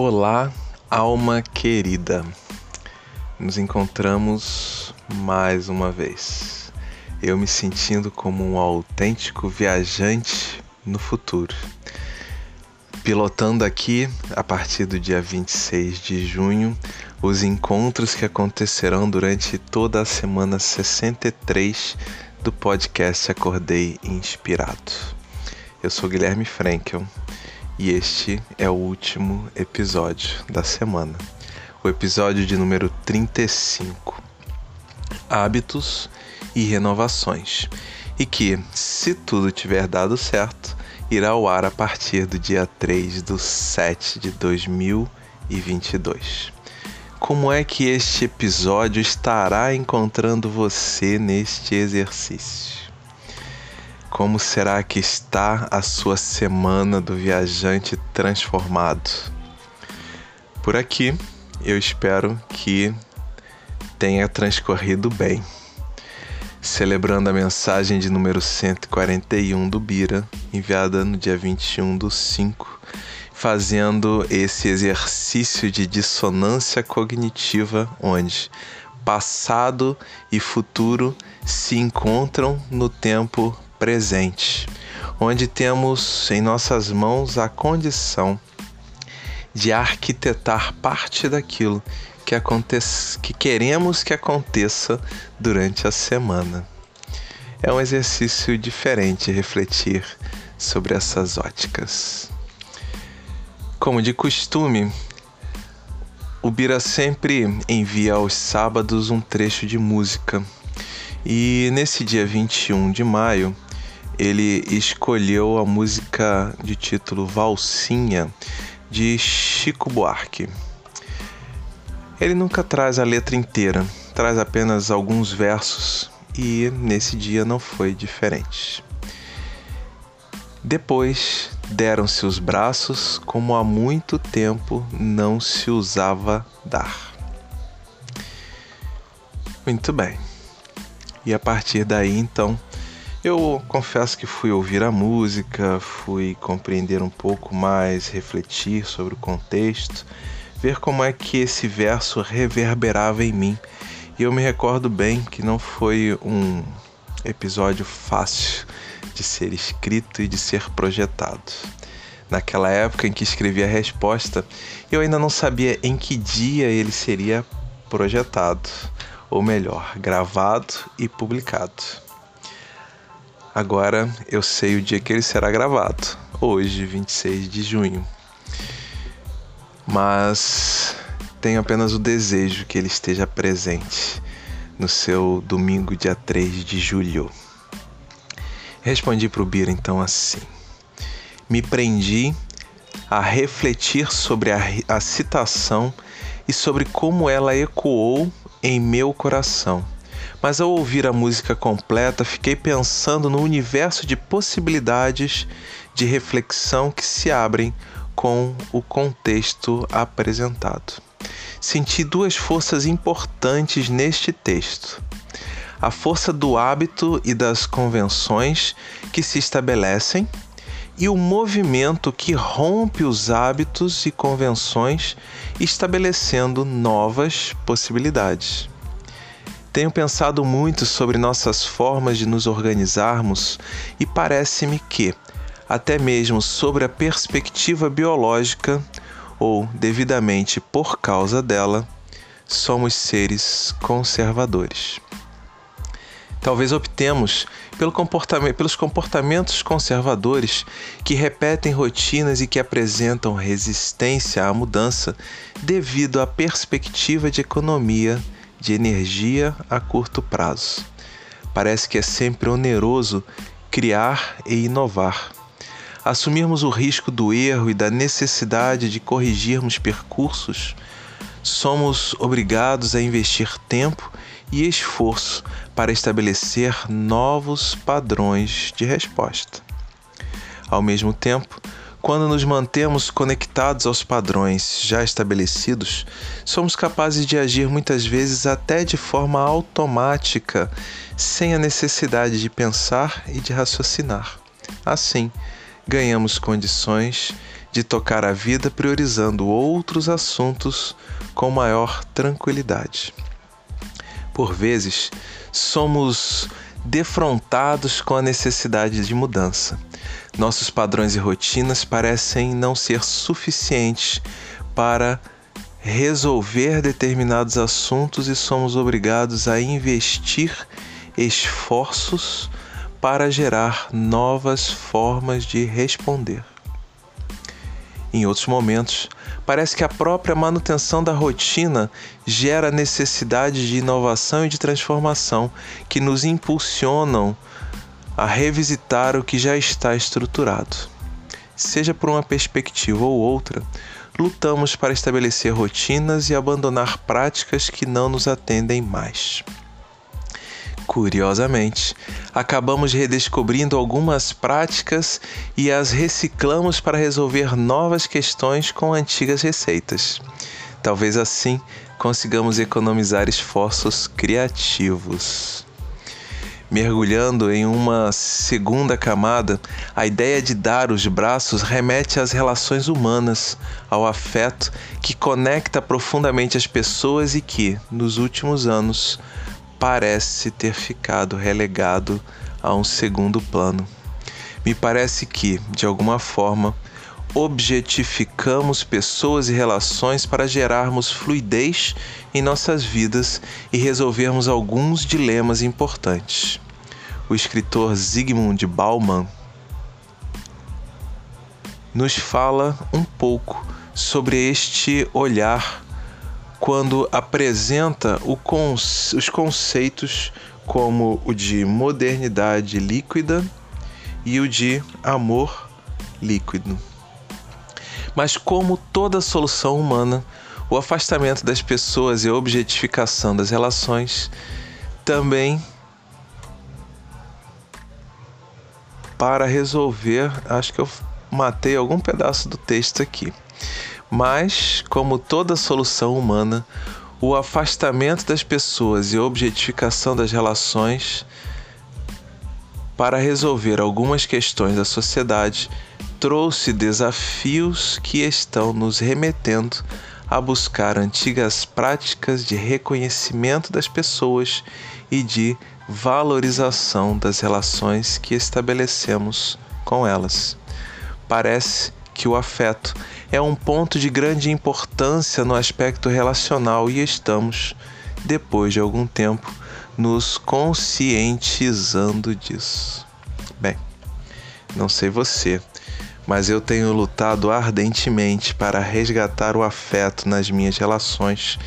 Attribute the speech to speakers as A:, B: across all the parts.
A: Olá, alma querida. Nos encontramos mais uma vez. Eu me sentindo como um autêntico viajante no futuro. Pilotando aqui, a partir do dia 26 de junho, os encontros que acontecerão durante toda a semana 63 do podcast Acordei Inspirado. Eu sou Guilherme Frankel e este é o último episódio da semana, o episódio de número 35. Hábitos e renovações, e que, se tudo tiver dado certo, irá ao ar a partir do dia 3 do 7 de 2022. Como é que este episódio estará encontrando você neste exercício? Como será que está a sua semana do viajante transformado? Por aqui, eu espero que tenha transcorrido bem. Celebrando a mensagem de número 141 do Bira, enviada no dia 21 do 5, fazendo esse exercício de dissonância cognitiva, onde passado e futuro se encontram no tempo presente, onde temos em nossas mãos a condição de arquitetar parte daquilo que, acontece, que queremos que aconteça durante a semana. É um exercício diferente refletir sobre essas óticas. Como de costume, o Bira sempre envia aos sábados um trecho de música. E nesse dia 21 de maio, ele escolheu a música de título Valsinha de Chico Buarque. Ele nunca traz a letra inteira, traz apenas alguns versos e nesse dia não foi diferente. Depois deram-se os braços como há muito tempo não se usava dar. Muito bem. E a partir daí então eu confesso que fui ouvir a música, fui compreender um pouco mais, refletir sobre o contexto, ver como é que esse verso reverberava em mim. E eu me recordo bem que não foi um episódio fácil de ser escrito e de ser projetado. Naquela época em que escrevi a resposta, eu ainda não sabia em que dia ele seria projetado, ou melhor, gravado e publicado. Agora eu sei o dia que ele será gravado, hoje, 26 de junho. Mas tenho apenas o desejo que ele esteja presente no seu domingo, dia 3 de julho. Respondi para o Bira então assim: Me prendi a refletir sobre a, a citação e sobre como ela ecoou em meu coração mas ao ouvir a música completa, fiquei pensando no universo de possibilidades de reflexão que se abrem com o contexto apresentado. Senti duas forças importantes neste texto: a força do hábito e das convenções que se estabelecem, e o movimento que rompe os hábitos e convenções, estabelecendo novas possibilidades. Tenho pensado muito sobre nossas formas de nos organizarmos e parece-me que, até mesmo sobre a perspectiva biológica, ou devidamente por causa dela, somos seres conservadores. Talvez optemos pelo comportamento, pelos comportamentos conservadores que repetem rotinas e que apresentam resistência à mudança devido à perspectiva de economia de energia a curto prazo. Parece que é sempre oneroso criar e inovar. Assumirmos o risco do erro e da necessidade de corrigirmos percursos, somos obrigados a investir tempo e esforço para estabelecer novos padrões de resposta. Ao mesmo tempo, quando nos mantemos conectados aos padrões já estabelecidos, somos capazes de agir muitas vezes até de forma automática, sem a necessidade de pensar e de raciocinar. Assim, ganhamos condições de tocar a vida priorizando outros assuntos com maior tranquilidade. Por vezes, somos defrontados com a necessidade de mudança. Nossos padrões e rotinas parecem não ser suficientes para resolver determinados assuntos e somos obrigados a investir esforços para gerar novas formas de responder. Em outros momentos, parece que a própria manutenção da rotina gera necessidade de inovação e de transformação que nos impulsionam a revisitar o que já está estruturado. Seja por uma perspectiva ou outra, lutamos para estabelecer rotinas e abandonar práticas que não nos atendem mais. Curiosamente, acabamos redescobrindo algumas práticas e as reciclamos para resolver novas questões com antigas receitas. Talvez assim consigamos economizar esforços criativos. Mergulhando em uma segunda camada, a ideia de dar os braços remete às relações humanas, ao afeto que conecta profundamente as pessoas e que, nos últimos anos, parece ter ficado relegado a um segundo plano. Me parece que, de alguma forma, objetificamos pessoas e relações para gerarmos fluidez em nossas vidas e resolvermos alguns dilemas importantes. O escritor Zygmunt Bauman nos fala um pouco sobre este olhar quando apresenta conce os conceitos como o de modernidade líquida e o de amor líquido. Mas, como toda solução humana, o afastamento das pessoas e a objetificação das relações também para resolver, acho que eu matei algum pedaço do texto aqui. Mas, como toda solução humana, o afastamento das pessoas e a objetificação das relações para resolver algumas questões da sociedade trouxe desafios que estão nos remetendo a buscar antigas práticas de reconhecimento das pessoas e de valorização das relações que estabelecemos com elas. Parece que o afeto é um ponto de grande importância no aspecto relacional e estamos, depois de algum tempo, nos conscientizando disso. Bem, não sei você, mas eu tenho lutado ardentemente para resgatar o afeto nas minhas relações,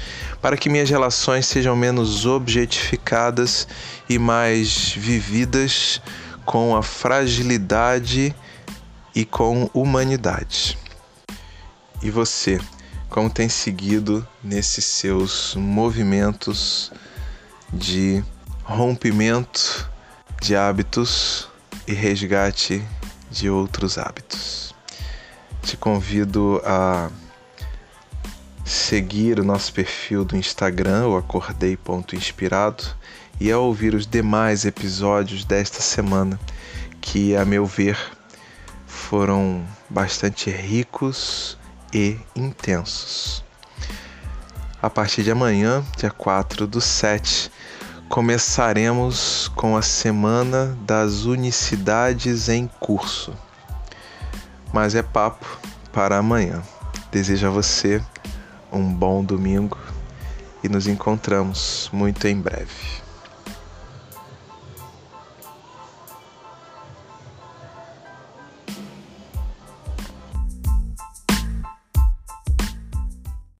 A: para que minhas relações sejam menos objetificadas e mais vividas com a fragilidade e com humanidade. E você, como tem seguido nesses seus movimentos de rompimento de hábitos e resgate de outros hábitos? Te convido a seguir o nosso perfil do Instagram, o acordei.inspirado, e a ouvir os demais episódios desta semana, que, a meu ver, foram bastante ricos e intensos. A partir de amanhã, dia 4 do 7, começaremos com a Semana das Unicidades em Curso. Mas é papo para amanhã. Desejo a você um bom domingo e nos encontramos muito em breve.